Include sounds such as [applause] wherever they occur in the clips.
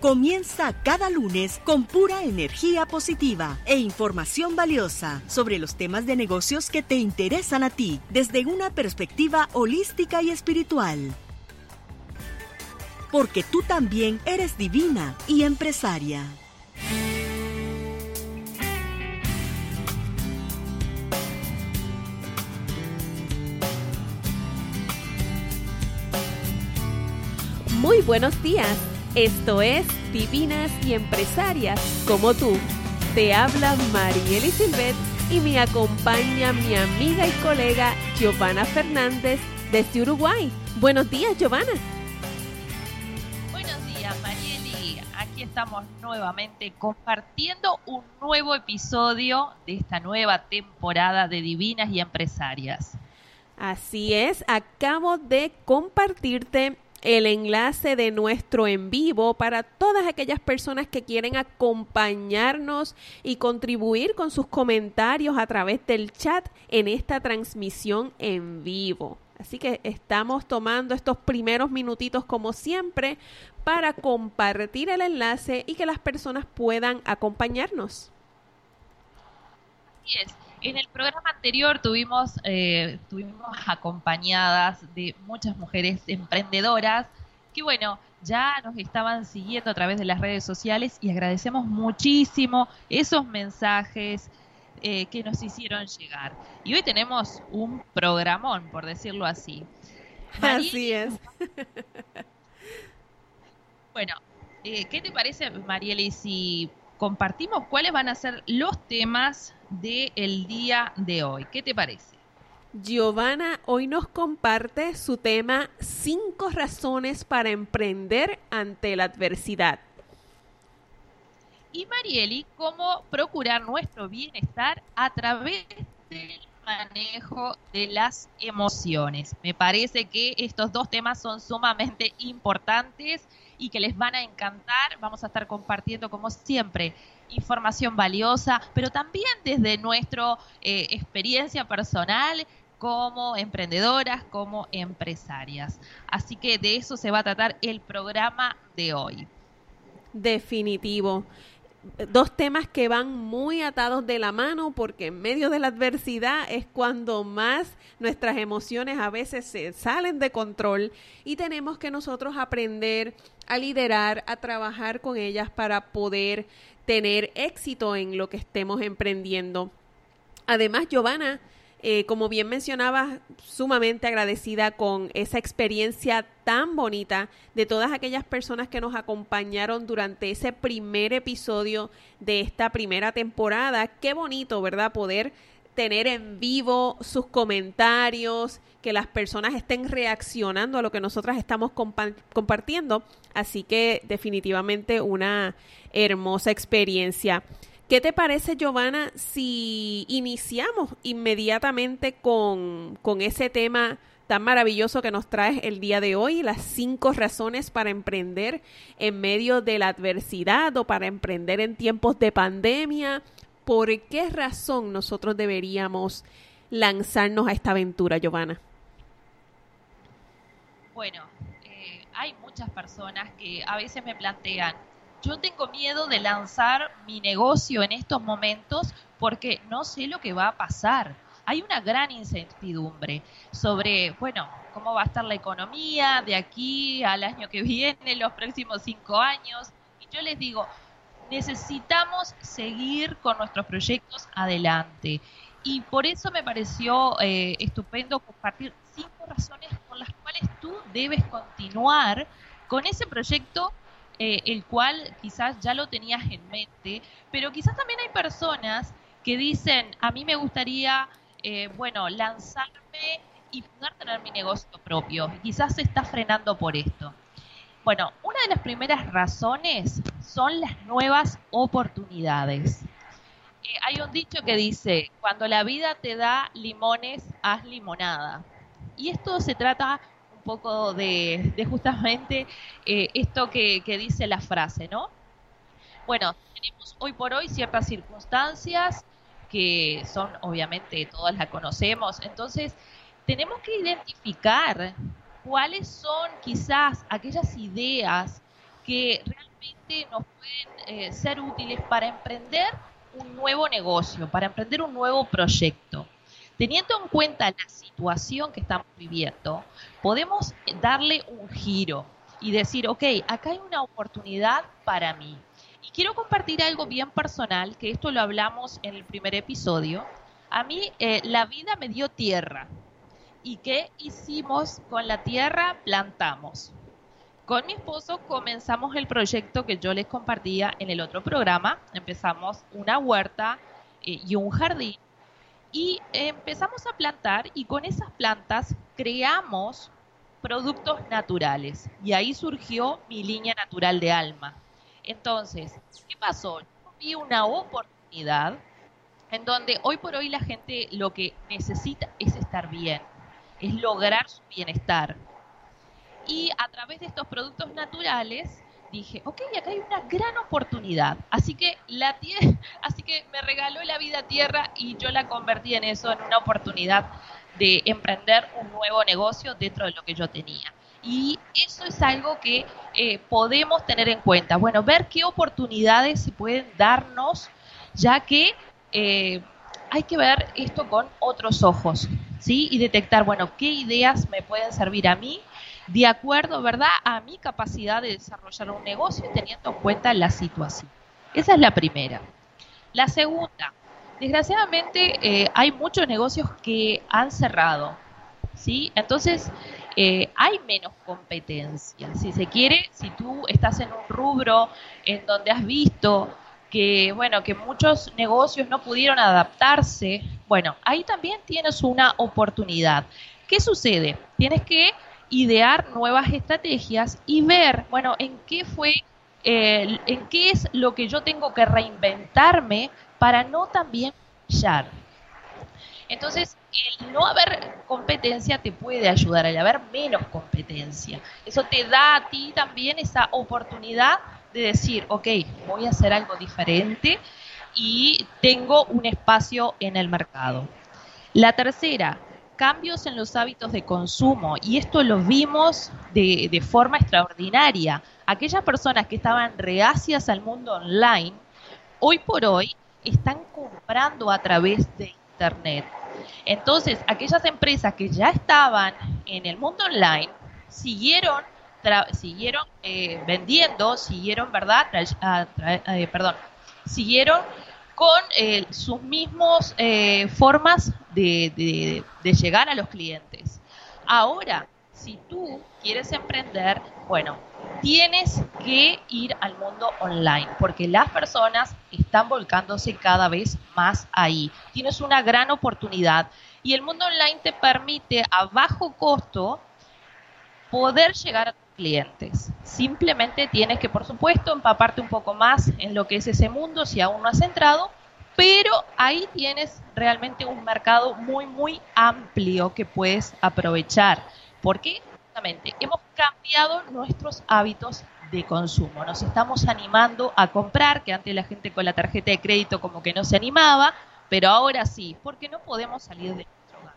Comienza cada lunes con pura energía positiva e información valiosa sobre los temas de negocios que te interesan a ti desde una perspectiva holística y espiritual. Porque tú también eres divina y empresaria. Muy buenos días. Esto es Divinas y Empresarias como tú. Te habla Marieli Silvet y me acompaña mi amiga y colega Giovanna Fernández desde Uruguay. Buenos días, Giovanna. Buenos días, Marieli. Aquí estamos nuevamente compartiendo un nuevo episodio de esta nueva temporada de Divinas y Empresarias. Así es, acabo de compartirte el enlace de nuestro en vivo para todas aquellas personas que quieren acompañarnos y contribuir con sus comentarios a través del chat en esta transmisión en vivo. Así que estamos tomando estos primeros minutitos como siempre para compartir el enlace y que las personas puedan acompañarnos. En el programa anterior tuvimos, eh, tuvimos acompañadas de muchas mujeres emprendedoras que, bueno, ya nos estaban siguiendo a través de las redes sociales y agradecemos muchísimo esos mensajes eh, que nos hicieron llegar. Y hoy tenemos un programón, por decirlo así. así es. bueno, eh, ¿qué te parece, Marieli, si compartimos cuáles van a ser los temas del día de hoy. ¿Qué te parece? Giovanna hoy nos comparte su tema Cinco razones para emprender ante la adversidad. Y Marieli, cómo procurar nuestro bienestar a través del manejo de las emociones. Me parece que estos dos temas son sumamente importantes y que les van a encantar. Vamos a estar compartiendo, como siempre, información valiosa, pero también desde nuestra eh, experiencia personal como emprendedoras, como empresarias. Así que de eso se va a tratar el programa de hoy. Definitivo dos temas que van muy atados de la mano porque en medio de la adversidad es cuando más nuestras emociones a veces se salen de control y tenemos que nosotros aprender a liderar, a trabajar con ellas para poder tener éxito en lo que estemos emprendiendo. Además, Giovanna, eh, como bien mencionaba, sumamente agradecida con esa experiencia tan bonita de todas aquellas personas que nos acompañaron durante ese primer episodio de esta primera temporada. Qué bonito, ¿verdad? Poder tener en vivo sus comentarios, que las personas estén reaccionando a lo que nosotras estamos compartiendo. Así que definitivamente una hermosa experiencia. ¿Qué te parece, Giovanna, si iniciamos inmediatamente con, con ese tema tan maravilloso que nos trae el día de hoy, las cinco razones para emprender en medio de la adversidad o para emprender en tiempos de pandemia? ¿Por qué razón nosotros deberíamos lanzarnos a esta aventura, Giovanna? Bueno, eh, hay muchas personas que a veces me plantean, yo tengo miedo de lanzar mi negocio en estos momentos porque no sé lo que va a pasar. Hay una gran incertidumbre sobre, bueno, cómo va a estar la economía de aquí al año que [laughs] viene, los próximos cinco años. Y yo les digo, necesitamos seguir con nuestros proyectos adelante. y por eso me pareció eh, estupendo compartir cinco razones por las cuales tú debes continuar con ese proyecto eh, el cual quizás ya lo tenías en mente, pero quizás también hay personas que dicen, a mí me gustaría, eh, bueno, lanzarme y poder tener mi negocio propio. Quizás se está frenando por esto. Bueno, una de las primeras razones son las nuevas oportunidades. Eh, hay un dicho que dice, cuando la vida te da limones, haz limonada. Y esto se trata poco de, justamente eh, esto que, dice la frase, ¿no? Bueno, tenemos hoy por hoy ciertas circunstancias que son, obviamente, todas las conocemos, entonces tenemos que identificar cuáles son quizás aquellas ideas que realmente nos pueden eh, ser útiles para emprender un nuevo negocio, para emprender un nuevo proyecto. Teniendo en cuenta la situación que estamos viviendo, podemos darle un giro y decir, ok, acá hay una oportunidad para mí. Y quiero compartir algo bien personal, que esto lo hablamos en el primer episodio. A mí eh, la vida me dio tierra. ¿Y qué hicimos con la tierra? Plantamos. Con mi esposo comenzamos el proyecto que yo les compartía en el otro programa. Empezamos una huerta eh, y un jardín y empezamos a plantar y con esas plantas creamos productos naturales y ahí surgió mi línea natural de alma. Entonces, ¿qué pasó? Yo vi una oportunidad en donde hoy por hoy la gente lo que necesita es estar bien, es lograr su bienestar. Y a través de estos productos naturales dije, ok, acá hay una gran oportunidad. Así que la [laughs] así que me regaló la vida tierra y yo la convertí en eso, en una oportunidad de emprender un nuevo negocio dentro de lo que yo tenía. Y eso es algo que eh, podemos tener en cuenta. Bueno, ver qué oportunidades se pueden darnos, ya que eh, hay que ver esto con otros ojos, ¿sí? Y detectar, bueno, qué ideas me pueden servir a mí de acuerdo, ¿verdad?, a mi capacidad de desarrollar un negocio y teniendo en cuenta la situación. Esa es la primera. La segunda, desgraciadamente eh, hay muchos negocios que han cerrado, ¿sí? Entonces, eh, hay menos competencia. Si se quiere, si tú estás en un rubro en donde has visto que, bueno, que muchos negocios no pudieron adaptarse, bueno, ahí también tienes una oportunidad. ¿Qué sucede? Tienes que idear nuevas estrategias y ver, bueno, en qué fue, eh, en qué es lo que yo tengo que reinventarme para no también fallar. Entonces, el no haber competencia te puede ayudar a haber menos competencia. Eso te da a ti también esa oportunidad de decir, ok, voy a hacer algo diferente y tengo un espacio en el mercado. La tercera, cambios en los hábitos de consumo. Y esto lo vimos de, de forma extraordinaria. Aquellas personas que estaban reacias al mundo online, hoy por hoy están comprando a través de Internet. Entonces, aquellas empresas que ya estaban en el mundo online siguieron siguieron eh, vendiendo, siguieron, ¿verdad? Eh, perdón, siguieron con eh, sus mismos formas de, de, llegar a los clientes. Ahora, si tú quieres emprender, bueno, tienes que ir al mundo online, porque las personas están volcándose cada vez más ahí. Tienes una gran oportunidad y el mundo online te permite a bajo costo poder llegar a clientes. Simplemente tienes que, por supuesto, empaparte un poco más en lo que es ese mundo si aún no has entrado, pero ahí tienes realmente un mercado muy, muy amplio que puedes aprovechar. Porque hemos cambiado nuestros hábitos de consumo. Nos estamos animando a comprar, que antes la gente con la tarjeta de crédito como que no se animaba, pero ahora sí, porque no podemos salir de nuestro hogar.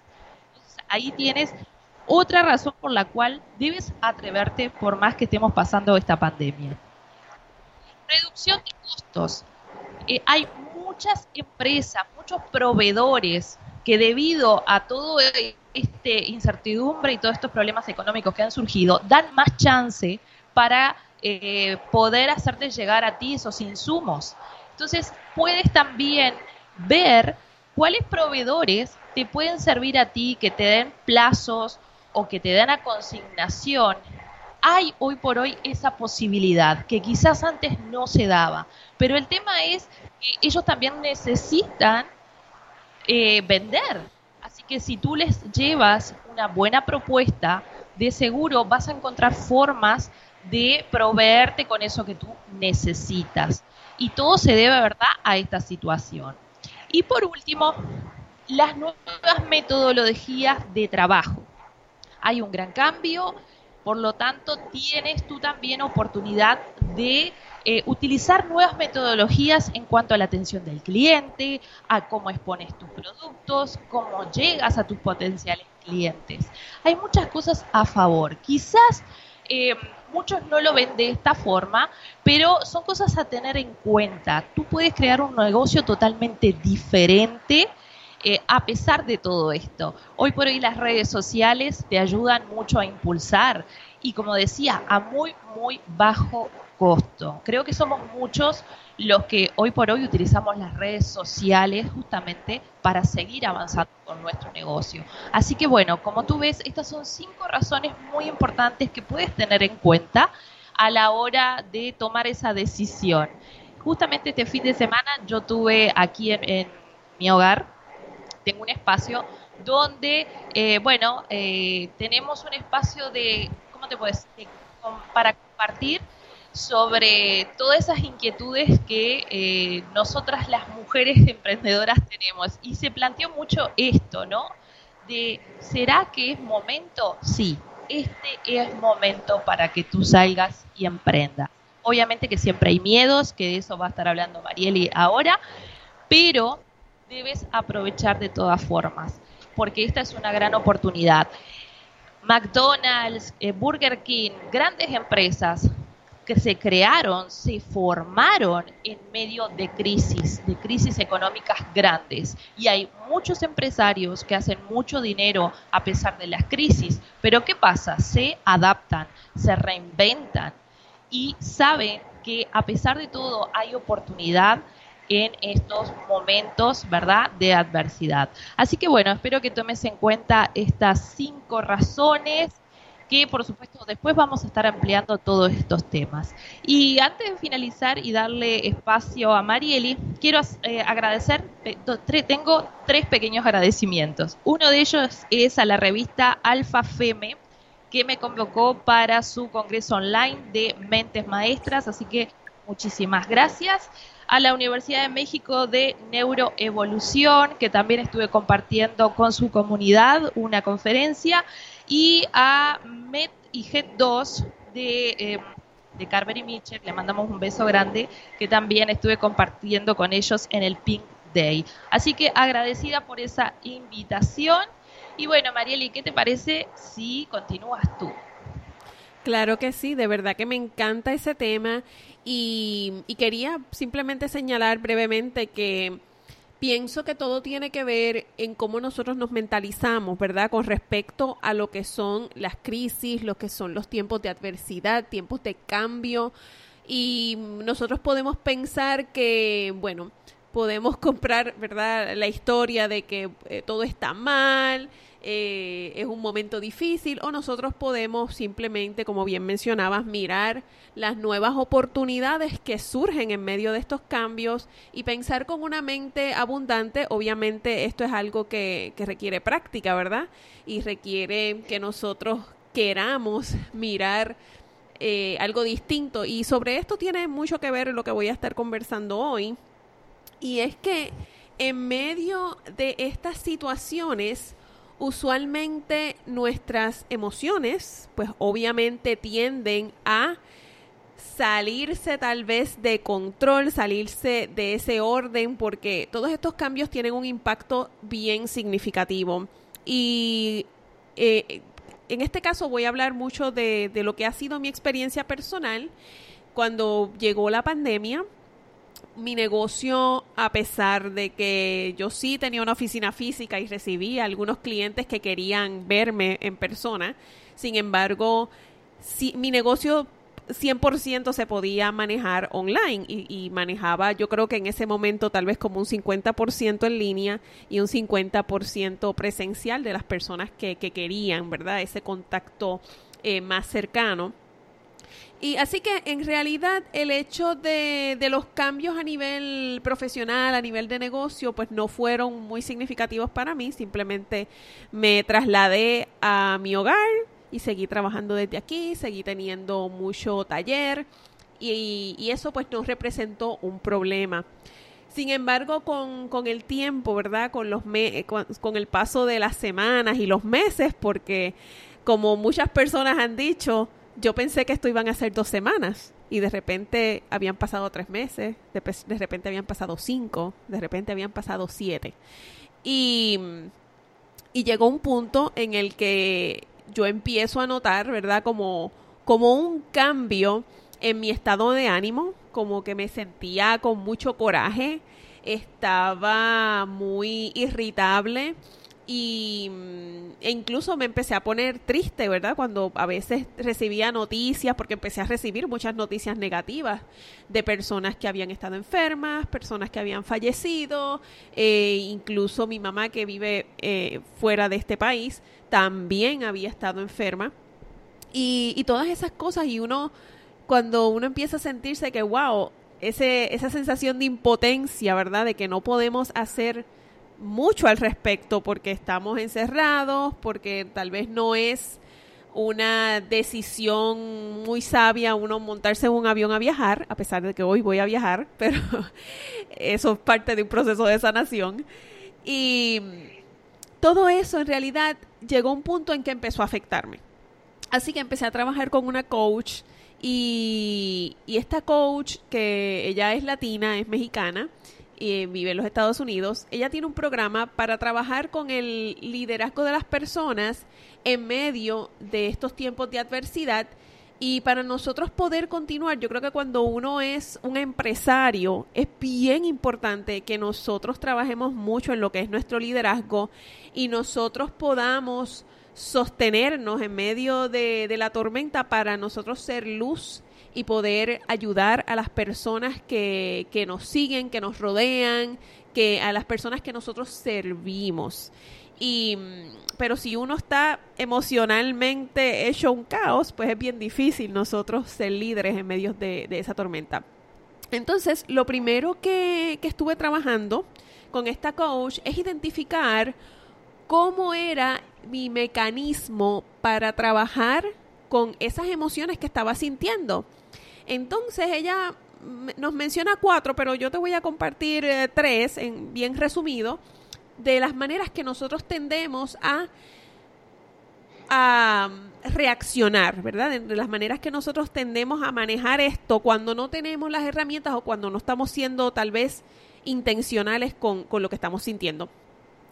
Entonces, ahí tienes otra razón por la cual debes atreverte por más que estemos pasando esta pandemia. Reducción de costos. Eh, hay muchas empresas, muchos proveedores que debido a todo este incertidumbre y todos estos problemas económicos que han surgido, dan más chance para eh, poder hacerte llegar a ti esos insumos. Entonces, puedes también ver cuáles proveedores te pueden servir a ti que te den plazos o que te den a consignación. Hay hoy por hoy esa posibilidad que quizás antes no se daba, pero el tema es que ellos también necesitan eh, vender. Así que si tú les llevas una buena propuesta, de seguro vas a encontrar formas de proveerte con eso que tú necesitas. Y todo se debe, ¿verdad?, a esta situación. Y por último, las nuevas metodologías de trabajo. Hay un gran cambio, por lo tanto tienes tú también oportunidad de eh, utilizar nuevas metodologías en cuanto a la atención del cliente, a cómo expones tus productos, cómo llegas a tus potenciales clientes. Hay muchas cosas a favor. Quizás eh, muchos no lo ven de esta forma, pero son cosas a tener en cuenta. Tú puedes crear un negocio totalmente diferente. Eh, a pesar de todo esto, hoy por hoy las redes sociales te ayudan mucho a impulsar y como decía, a muy, muy bajo costo. Creo que somos muchos los que hoy por hoy utilizamos las redes sociales justamente para seguir avanzando con nuestro negocio. Así que bueno, como tú ves, estas son cinco razones muy importantes que puedes tener en cuenta a la hora de tomar esa decisión. Justamente este fin de semana yo tuve aquí en, mi hogar, tengo un espacio donde, eh, bueno, eh, tenemos un espacio de, ¿cómo te puedo decir? Para compartir sobre todas esas inquietudes que eh, nosotras las mujeres [laughs] emprendedoras tenemos. Y se planteó mucho esto, ¿no? De, ¿será que es momento? Sí, este es momento para que tú salgas y emprendas. Obviamente que siempre hay miedos, que de eso va a estar hablando Marieli ahora, pero debes aprovechar de todas formas, porque esta es una gran oportunidad. McDonald's, eh, Burger King, grandes empresas que se crearon, se formaron en medio de crisis, de crisis económicas grandes. Y hay muchos empresarios que hacen mucho dinero a pesar de las crisis. Pero ¿qué pasa? Se adaptan, se reinventan y saben que a pesar de todo hay oportunidad en estos momentos, ¿verdad?, de adversidad. Así que bueno, espero que tomes en cuenta estas cinco razones que por supuesto después vamos a estar ampliando todos estos temas. Y antes de finalizar y darle espacio a Marieli, quiero eh, agradecer, tengo tres pequeños agradecimientos. Uno de ellos es a la revista Alfa Feme, que me convocó para su congreso online de mentes maestras, así que muchísimas gracias. A la Universidad de México de Neuroevolución, que también estuve compartiendo con su comunidad una conferencia y a Met y G2 de, eh, de Carver y Mitchell, le mandamos un beso grande, que también estuve compartiendo con ellos en el Pink Day. Así que agradecida por esa invitación. Y bueno, Marieli, ¿qué te parece si continúas tú? Claro que sí, de verdad que me encanta ese tema y, y quería simplemente señalar brevemente que pienso que todo tiene que ver en cómo nosotros nos mentalizamos, ¿verdad? Con respecto a lo que son las crisis, lo que son los tiempos de adversidad, tiempos de cambio. Y nosotros podemos pensar que, bueno, podemos [laughs] comprar, ¿verdad? La historia de que eh, todo está mal, eh, es un momento difícil o nosotros podemos simplemente, como bien mencionabas, mirar las nuevas oportunidades que surgen en medio de estos cambios y pensar con una mente abundante. Obviamente esto es algo que, que requiere práctica, ¿verdad? Y requiere que nosotros queramos mirar eh, algo distinto. Y sobre esto tiene mucho que ver lo que voy a estar conversando hoy. Y es que en medio de estas situaciones, usualmente nuestras emociones, pues obviamente tienden a salirse tal vez de control, salirse de ese orden, porque todos estos cambios tienen un impacto bien significativo. Y eh, en este caso voy a hablar mucho de, de lo que ha sido mi experiencia personal cuando llegó la pandemia mi negocio, a pesar de que yo sí tenía una oficina física y recibía algunos clientes que querían verme en persona, sin embargo, sí, mi negocio 100% se podía manejar online y, manejaba yo creo que en ese momento tal vez como un 50% en línea y un 50% presencial de las personas que, que querían, ¿verdad? Ese contacto eh, más cercano. Y así que en realidad el hecho de, de, los cambios a nivel profesional, a nivel de negocio, pues no fueron muy significativos para mí. Simplemente me trasladé a mi hogar y seguí trabajando desde aquí, seguí teniendo mucho taller y, y eso pues no representó un problema. Sin embargo, con, con el tiempo, ¿verdad? Con, los me con, con el paso de las semanas y los meses, porque como muchas personas han dicho, yo pensé que esto iban a ser dos semanas y de repente habían pasado tres meses, de, repente habían pasado cinco, de repente habían pasado siete. Y, y llegó un punto en el que yo empiezo a notar, ¿verdad? Como, como un cambio en mi estado de ánimo, como que me sentía con mucho coraje, estaba muy irritable y mm, e incluso me empecé a poner triste, ¿verdad? Cuando a veces recibía noticias, porque empecé a recibir muchas noticias negativas de personas que habían estado enfermas, personas que habían fallecido, eh, incluso mi mamá que vive eh, fuera de este país también había estado enferma. Y, y todas esas cosas, y uno, cuando uno empieza a sentirse que, wow, ese, esa sensación de impotencia, ¿verdad? De que no podemos hacer mucho al respecto porque estamos encerrados, porque tal vez no es una decisión muy sabia uno montarse en un avión a viajar, a pesar de que hoy voy a viajar, [laughs] pero eso es parte de un proceso de sanación. Y todo eso en realidad llegó a un punto en que empezó a afectarme. Así que empecé a trabajar con una coach y, y esta coach, que ella es latina, es mexicana, y vive en los Estados Unidos, ella tiene un programa para trabajar con el liderazgo de las personas en medio de estos tiempos de adversidad. Y para nosotros poder continuar, yo creo que cuando uno es un empresario, es bien importante que nosotros trabajemos mucho en lo que es nuestro liderazgo y nosotros podamos sostenernos en medio de, de la tormenta para nosotros ser luz y poder ayudar a las personas que, que nos siguen, que nos rodean, que a las personas que nosotros servimos. Y, pero si uno está emocionalmente hecho un caos, pues es bien difícil nosotros ser líderes en medio de, de esa tormenta. Entonces, lo primero que, que estuve trabajando con esta coach es identificar cómo era mi mecanismo para trabajar con esas emociones que estaba sintiendo. Entonces ella nos menciona cuatro, pero yo te voy a compartir eh, tres, en, bien resumido, de las maneras que nosotros tendemos a, a reaccionar, ¿verdad? De las maneras que nosotros tendemos a manejar esto cuando no tenemos las herramientas o cuando no estamos siendo tal vez intencionales con, con lo que estamos sintiendo.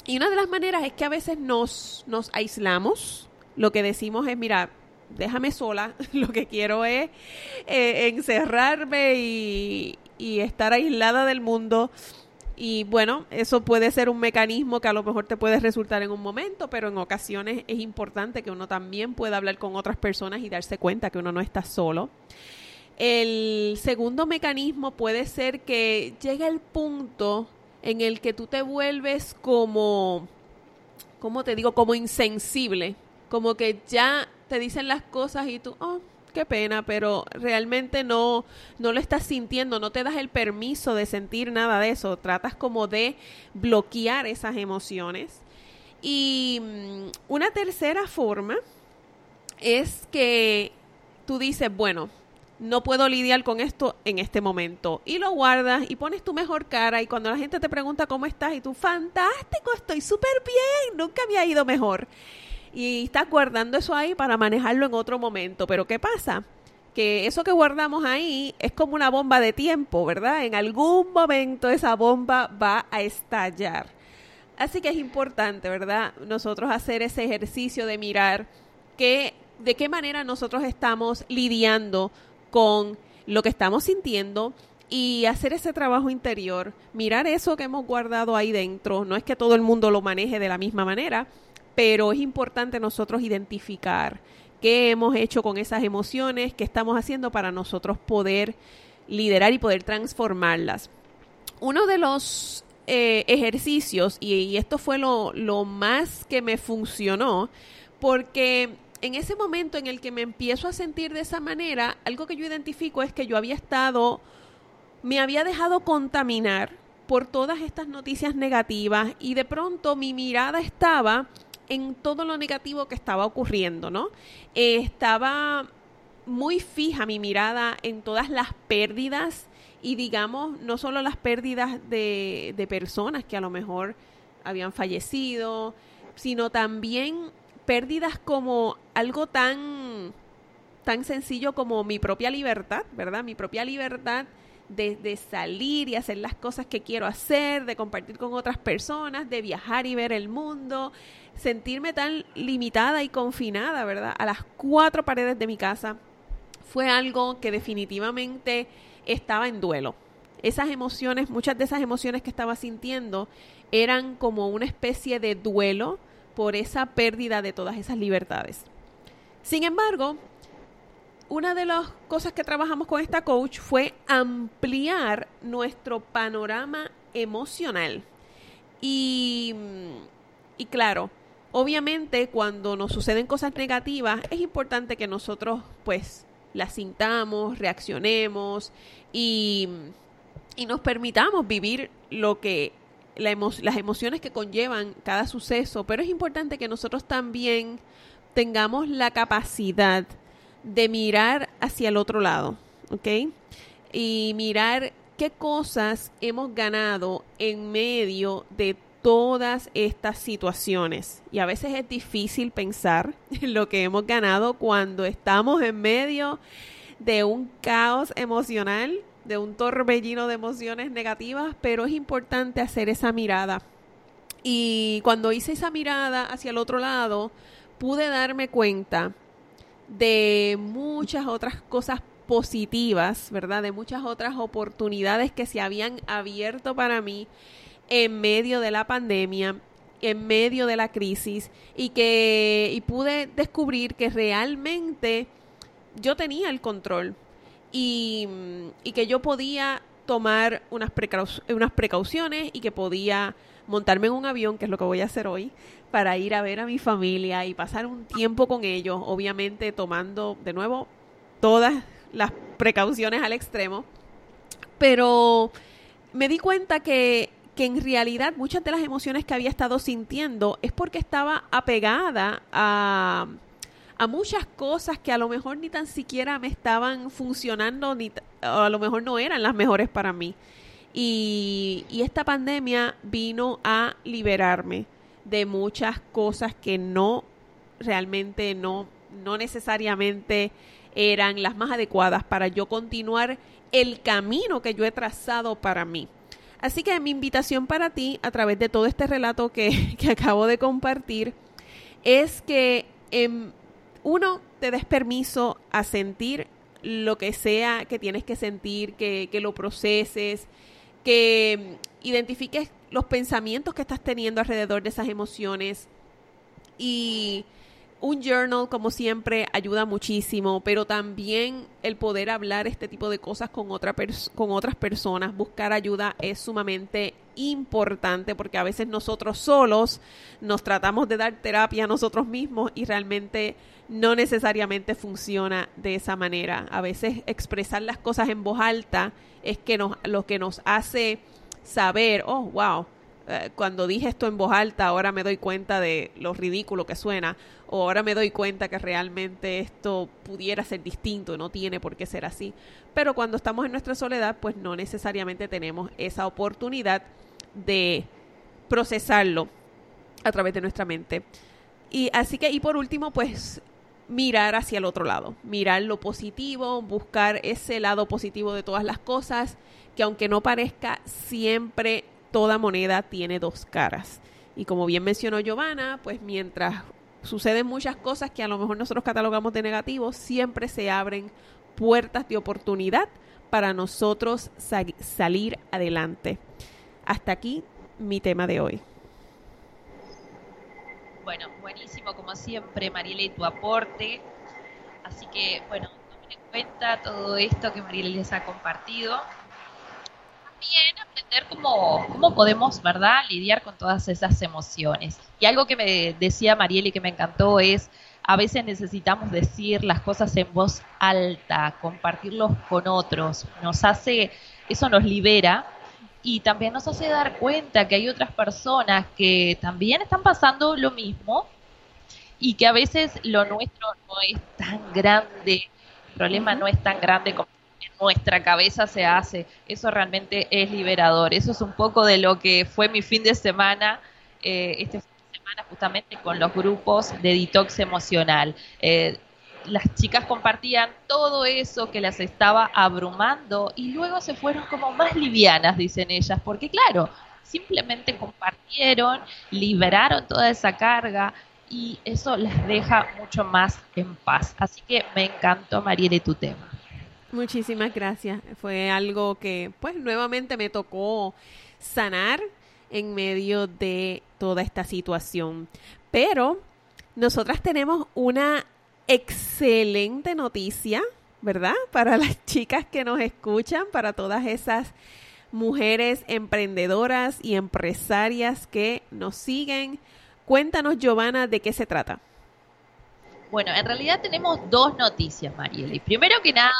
Y una de las maneras es que a veces nos, nos aislamos. Lo que decimos es, mira, déjame sola, [laughs] lo que quiero es eh, encerrarme y, y estar aislada del mundo. Y bueno, eso puede ser un mecanismo que a lo mejor te puede resultar en un momento, pero en ocasiones es importante que uno también pueda hablar con otras personas y darse cuenta que uno no está solo. El segundo mecanismo puede ser que llegue el punto en el que tú te vuelves como, ¿cómo te digo? Como insensible. Como que ya te dicen las cosas y tú, oh, qué pena, pero realmente no, no lo estás sintiendo, no te das el permiso de sentir nada de eso, tratas como de bloquear esas emociones. Y mm, una tercera forma es que tú dices, bueno, no puedo lidiar con esto en este momento. Y lo guardas y pones tu mejor cara y cuando la gente te pregunta cómo estás y tú, fantástico, estoy súper bien, nunca me ha ido mejor y estás guardando eso ahí para manejarlo en otro momento. Pero ¿qué pasa? Que eso que guardamos ahí es como una bomba de tiempo, ¿verdad? En algún momento esa bomba va a estallar. Así que es importante, ¿verdad? Nosotros hacer ese ejercicio de mirar qué, de qué manera nosotros estamos lidiando con lo que estamos sintiendo y hacer ese trabajo interior, mirar eso que hemos guardado ahí dentro. No es que todo el mundo lo maneje de la misma manera, pero es importante nosotros identificar qué hemos hecho con esas emociones, qué estamos haciendo para nosotros poder liderar y poder transformarlas. Uno de los eh, ejercicios, y, esto fue lo, lo más que me funcionó, porque en ese momento en el que me empiezo a sentir de esa manera, algo que yo identifico es que yo había estado, me había dejado contaminar por todas estas noticias negativas y de pronto mi mirada estaba en todo lo negativo que estaba ocurriendo, ¿no? Eh, estaba muy fija mi mirada en todas las pérdidas y digamos, no solo las pérdidas de, de personas que a lo mejor habían fallecido, sino también pérdidas como algo tan, tan sencillo como mi propia libertad, ¿verdad? Mi propia libertad de, salir y hacer las cosas que quiero hacer, de compartir con otras personas, de viajar y ver el mundo, sentirme tan limitada y confinada, ¿verdad? A las cuatro paredes de mi casa, fue algo que definitivamente estaba en duelo. Esas emociones, muchas de esas emociones que estaba sintiendo eran como una especie de duelo por esa pérdida de todas esas libertades. Sin embargo, una de las cosas que trabajamos con esta coach fue ampliar nuestro panorama emocional. Y, y claro, obviamente cuando nos suceden cosas negativas es importante que nosotros pues las sintamos, reaccionemos y, y nos permitamos vivir lo que las emociones que conllevan cada suceso, pero es importante que nosotros también tengamos la capacidad de mirar hacia el otro lado, ¿ok? Y mirar qué cosas hemos ganado en medio de todas estas situaciones. Y a veces es difícil pensar [laughs] en lo que hemos ganado cuando estamos en medio de un caos emocional de un torbellino de emociones negativas, pero es importante hacer esa mirada. Y cuando hice esa mirada hacia el otro lado, pude darme cuenta de muchas otras cosas positivas, ¿verdad? De muchas otras oportunidades que se habían abierto para mí en medio de la pandemia, en medio de la crisis y que y pude descubrir que realmente yo tenía el control y, que yo podía tomar unas, unas precauciones y que podía montarme en un avión, que es lo que voy a hacer hoy, para ir a ver a mi familia y pasar un tiempo con ellos, obviamente tomando de nuevo todas las precauciones al extremo. Pero me di cuenta que, que en realidad muchas de las emociones que había estado sintiendo es porque estaba apegada a, a muchas cosas que a lo mejor ni tan siquiera me estaban funcionando, ni a lo mejor no eran las mejores para mí. Y, y esta pandemia vino a liberarme de muchas cosas que no realmente no, no necesariamente eran las más adecuadas para yo continuar el camino que yo he trazado para mí. Así que mi invitación para ti, a través de todo este relato que, [laughs] que acabo de compartir, es que en uno, te des permiso a sentir lo que sea que tienes que sentir, que, que lo proceses, que identifiques los pensamientos que estás teniendo alrededor de esas emociones y un journal, como siempre, ayuda muchísimo, pero también el poder hablar este tipo de cosas con, otra con otras personas, buscar ayuda es sumamente importante porque a veces nosotros solos nos tratamos de dar terapia a nosotros mismos y realmente no necesariamente funciona de esa manera. A veces expresar las cosas en voz alta es que nos, lo que nos hace saber, oh, wow, eh, cuando dije esto en voz alta, ahora me doy cuenta de lo ridículo que suena, o ahora me doy cuenta que realmente esto pudiera ser distinto, no tiene por qué ser así. Pero cuando estamos en nuestra soledad, pues no necesariamente tenemos esa oportunidad de procesarlo a través de nuestra mente. Y así que, y por último, pues mirar hacia el otro lado, mirar lo positivo, buscar ese lado positivo de todas las cosas, que aunque no parezca, siempre toda moneda tiene dos caras. Y como bien mencionó Giovanna, pues mientras suceden muchas cosas que a lo mejor nosotros catalogamos de negativos, siempre se abren puertas de oportunidad para nosotros salir adelante. Hasta aquí mi tema de hoy. Bueno, buenísimo como siempre, Mariela, y tu aporte Así que, bueno, tomen en cuenta todo esto que Mariela les ha compartido. También aprender cómo, cómo podemos, ¿verdad?, lidiar con todas esas emociones. Y algo que me decía Mariela y que me encantó es, a veces necesitamos decir las cosas en voz alta, compartirlos con otros. Nos hace, eso nos libera y también nos hace dar cuenta que hay otras personas que también están pasando lo mismo y que a veces lo nuestro no es tan grande, el problema no es tan grande como en nuestra cabeza se hace. Eso realmente es liberador. Eso es un poco de lo que fue mi fin de semana, eh, este fin de semana justamente con los grupos de detox emocional. Eh, las chicas compartían todo eso que las estaba abrumando y luego se fueron como más livianas, dicen ellas, porque claro, simplemente compartieron, liberaron toda esa carga y eso les deja mucho más en paz. Así que me encantó, Marielle, tu tema. Muchísimas gracias. Fue algo que pues nuevamente me tocó sanar en medio de toda esta situación. Pero nosotras tenemos una excelente noticia, ¿verdad? Para las [laughs] chicas que nos escuchan, para todas esas mujeres emprendedoras y empresarias que nos siguen. Cuéntanos, Giovanna, de qué se trata. Bueno, en realidad tenemos dos noticias, Mariela. primero que nada,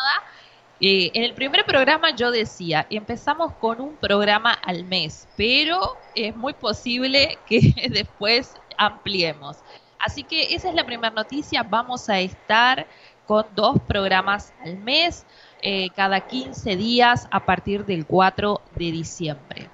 eh, en el primer programa yo decía, empezamos con un programa al mes, pero es muy posible que [laughs] después ampliemos. Así que esa es la primera noticia. Vamos a estar con dos programas al mes, eh, cada 15 días a partir del 4 de diciembre.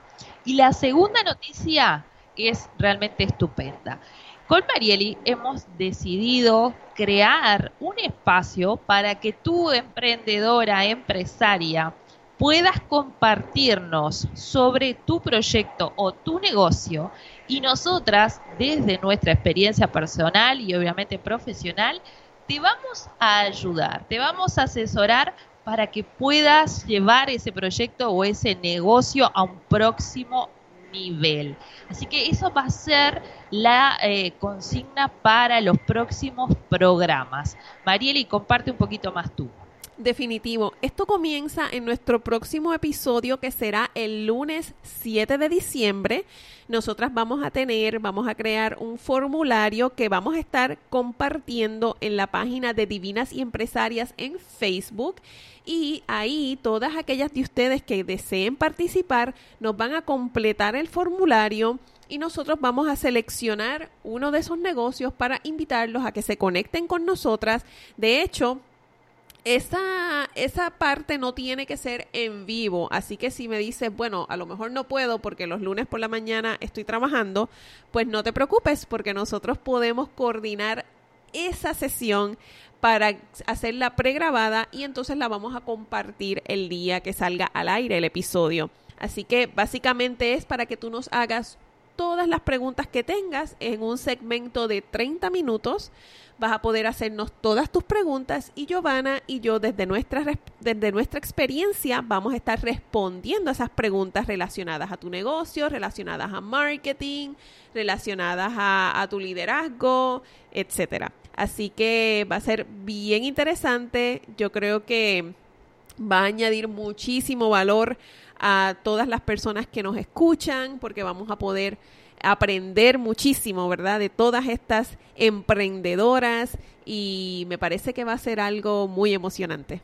Y la segunda noticia es realmente estupenda. Con Marieli hemos decidido crear un espacio para que tú, emprendedora, empresaria, puedas compartirnos sobre tu proyecto o tu negocio y nosotras, desde nuestra experiencia personal y obviamente profesional, te vamos a ayudar, te vamos a asesorar para que puedas llevar ese proyecto o ese negocio a un próximo nivel. Así que eso va a ser la eh, consigna para los próximos programas. Marieli, comparte un poquito más tú. Definitivo. Esto comienza en nuestro próximo episodio que será el lunes 7 de diciembre. Nosotras vamos a tener, vamos a crear un formulario que vamos a estar compartiendo en la página de Divinas y Empresarias en Facebook. Y ahí todas aquellas de ustedes que deseen participar nos van a completar el formulario y nosotros vamos a seleccionar uno de esos negocios para invitarlos a que se conecten con nosotras. De hecho, esa, esa parte no tiene que ser en vivo, así que si me dices, bueno, a lo mejor no puedo porque los lunes por la mañana estoy trabajando, pues no te preocupes porque nosotros podemos coordinar esa sesión para hacerla pregrabada y entonces la vamos a compartir el día que salga al aire el episodio. Así que básicamente es para que tú nos hagas todas las preguntas que tengas en un segmento de 30 minutos vas a poder hacernos todas tus preguntas y Giovanna y yo desde nuestra, desde nuestra experiencia vamos a estar respondiendo a esas preguntas relacionadas a tu negocio, relacionadas a marketing, relacionadas a, tu liderazgo, etcétera. Así que va a ser bien interesante. Yo creo que va a añadir muchísimo valor a todas las personas que nos escuchan porque vamos a poder aprender muchísimo, ¿verdad? De todas estas emprendedoras y me parece que va a ser algo muy emocionante.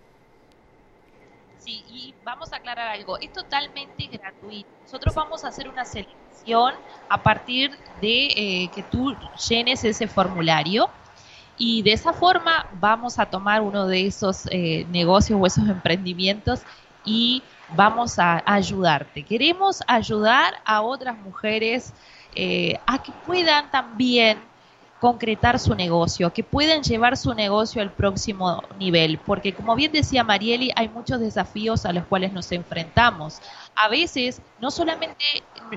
Sí, y vamos a aclarar algo, es totalmente gratuito. Nosotros vamos a hacer una selección a partir de eh, que tú llenes ese formulario y de esa forma vamos a tomar uno de esos eh, negocios o esos emprendimientos y vamos a ayudarte. Queremos ayudar a otras mujeres eh, a que puedan también concretar su negocio, que puedan llevar su negocio al próximo nivel, porque como bien decía Marieli, hay muchos desafíos a los cuales nos enfrentamos. A veces no solamente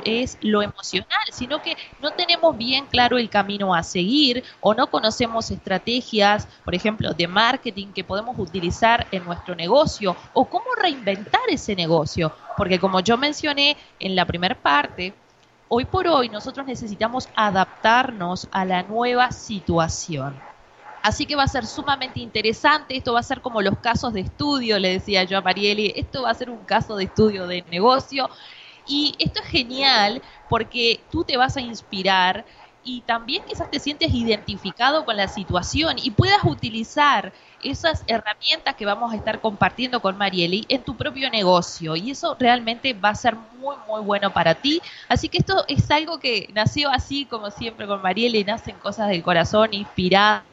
es lo emocional, sino que no tenemos bien claro el camino a seguir o no conocemos estrategias, por ejemplo, de marketing que podemos utilizar en nuestro negocio o cómo reinventar ese negocio, porque como yo mencioné en la primera parte, hoy por hoy nosotros necesitamos adaptarnos a la nueva situación. Así que va a ser sumamente interesante, esto va a ser como los casos de estudio, le decía yo a Marieli, esto va a ser un caso de estudio de negocio y esto es genial porque tú te vas a inspirar y también quizás te sientes identificado con la situación y puedas utilizar esas herramientas que vamos a estar compartiendo con Marieli en tu propio negocio y eso realmente va a ser muy muy bueno para ti así que esto es algo que nació así como siempre con Marieli nacen cosas del corazón inspiradas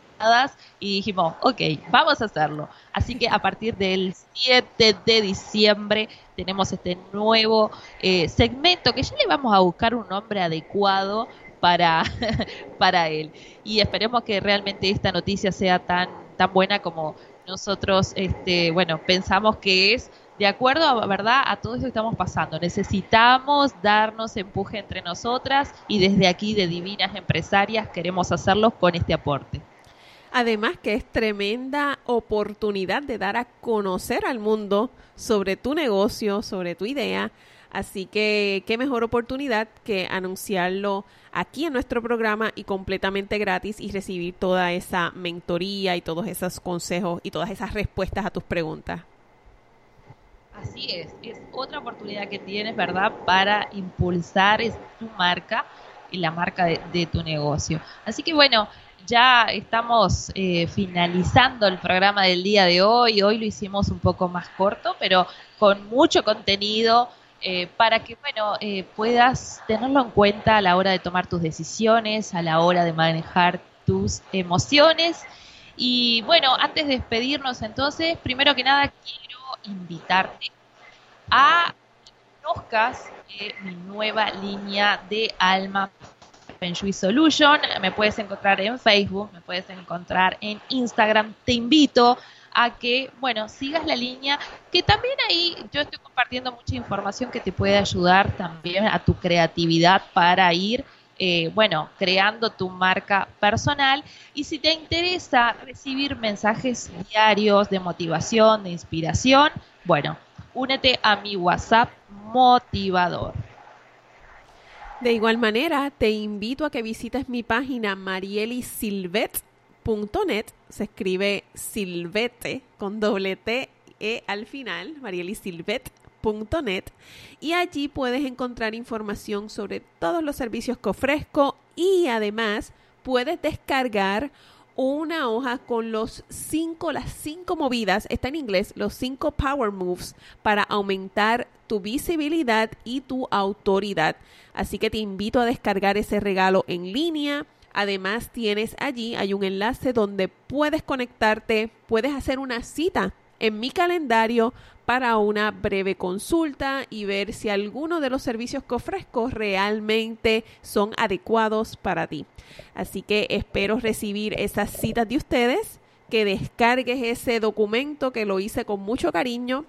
y dijimos, ok, vamos a hacerlo. Así que a partir del 7 de diciembre tenemos este nuevo eh, segmento que ya le vamos a buscar un nombre adecuado para, [laughs] para él. Y esperemos que realmente esta noticia sea tan, tan buena como nosotros, este, bueno, pensamos que es de acuerdo a verdad a todo esto que estamos pasando. Necesitamos darnos empuje entre nosotras y desde aquí de Divinas Empresarias queremos hacerlo con este aporte. Además que es tremenda oportunidad de dar a conocer al mundo sobre tu negocio, sobre tu idea. Así que qué mejor oportunidad que anunciarlo aquí en nuestro programa y completamente gratis y recibir toda esa mentoría y todos esos consejos y todas esas respuestas a tus preguntas. Así es, es otra oportunidad que tienes, ¿verdad? Para impulsar tu marca y la marca de, tu negocio. Así que bueno, ya estamos eh, finalizando el programa del día de hoy. Hoy lo hicimos un poco más corto, pero con mucho contenido eh, para que, bueno, eh, puedas tenerlo en cuenta a la hora de tomar tus decisiones, a la hora de manejar tus emociones. Y bueno, antes de despedirnos entonces, primero que nada quiero invitarte a conozcas mi nueva línea de alma Feng Shui Solution. Me puedes encontrar en Facebook, me puedes encontrar en Instagram. Te invito a que, bueno, sigas la línea, que también ahí yo estoy compartiendo mucha información que te puede ayudar también a tu creatividad para ir, eh, bueno, creando tu marca personal. Y si te interesa recibir mensajes diarios de motivación, de inspiración, bueno, únete a mi WhatsApp motivador. De igual manera, te invito a que visites mi página Se escribe silvete con doble T E al final, marielisilvet.net. Y allí puedes encontrar información sobre todos los servicios que ofrezco y además puedes descargar una hoja con los cinco, las cinco movidas, está en inglés, los cinco power moves para aumentar tu visibilidad y tu autoridad. Así que te invito a descargar ese regalo en línea. Además tienes allí, hay un enlace donde puedes conectarte, puedes hacer una cita en mi calendario para una breve consulta y ver si alguno de los servicios que ofrezco realmente son adecuados para ti. Así que espero recibir esas citas de ustedes, que descargues ese documento que lo hice con mucho cariño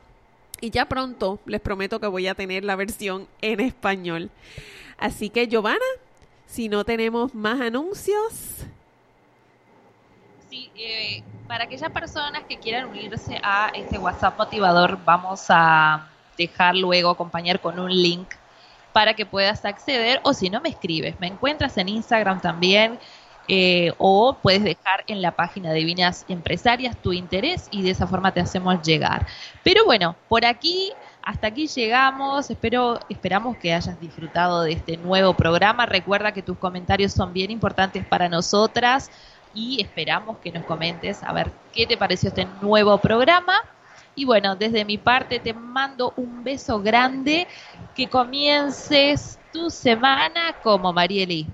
y ya pronto les prometo que voy a tener la versión en español. Así que Giovanna, si no tenemos más anuncios, Sí, eh, para aquellas personas que quieran unirse a este WhatsApp motivador, vamos a dejar luego acompañar con un link para que puedas acceder o si no me escribes, me encuentras en Instagram también eh, o puedes dejar en la página de Divinas Empresarias tu interés y de esa forma te hacemos llegar. Pero bueno, por aquí hasta aquí llegamos. Espero, esperamos que hayas disfrutado de este nuevo programa. Recuerda que tus comentarios son bien importantes para nosotras y esperamos que nos comentes a ver qué te pareció este nuevo programa. Y bueno, desde mi parte te mando un beso grande, que comiences tu semana como Marieli.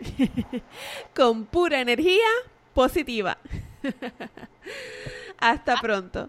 [laughs] Con pura energía positiva. [laughs] Hasta pronto.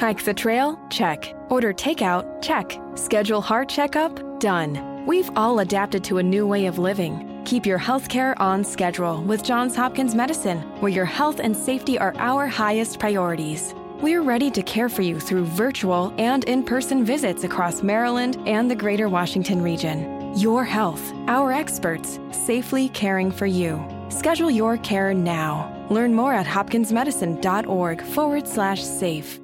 Hike the trail? Check. Order takeout? Check. Schedule heart checkup? Done. We've all adapted to a new way of living. Keep your healthcare on schedule with Johns Hopkins Medicine, where your health and safety are our highest priorities. We're ready to care for you through virtual and in person visits across Maryland and the greater Washington region. Your health, our experts, safely caring for you. Schedule your care now. Learn more at hopkinsmedicine.org forward slash safe.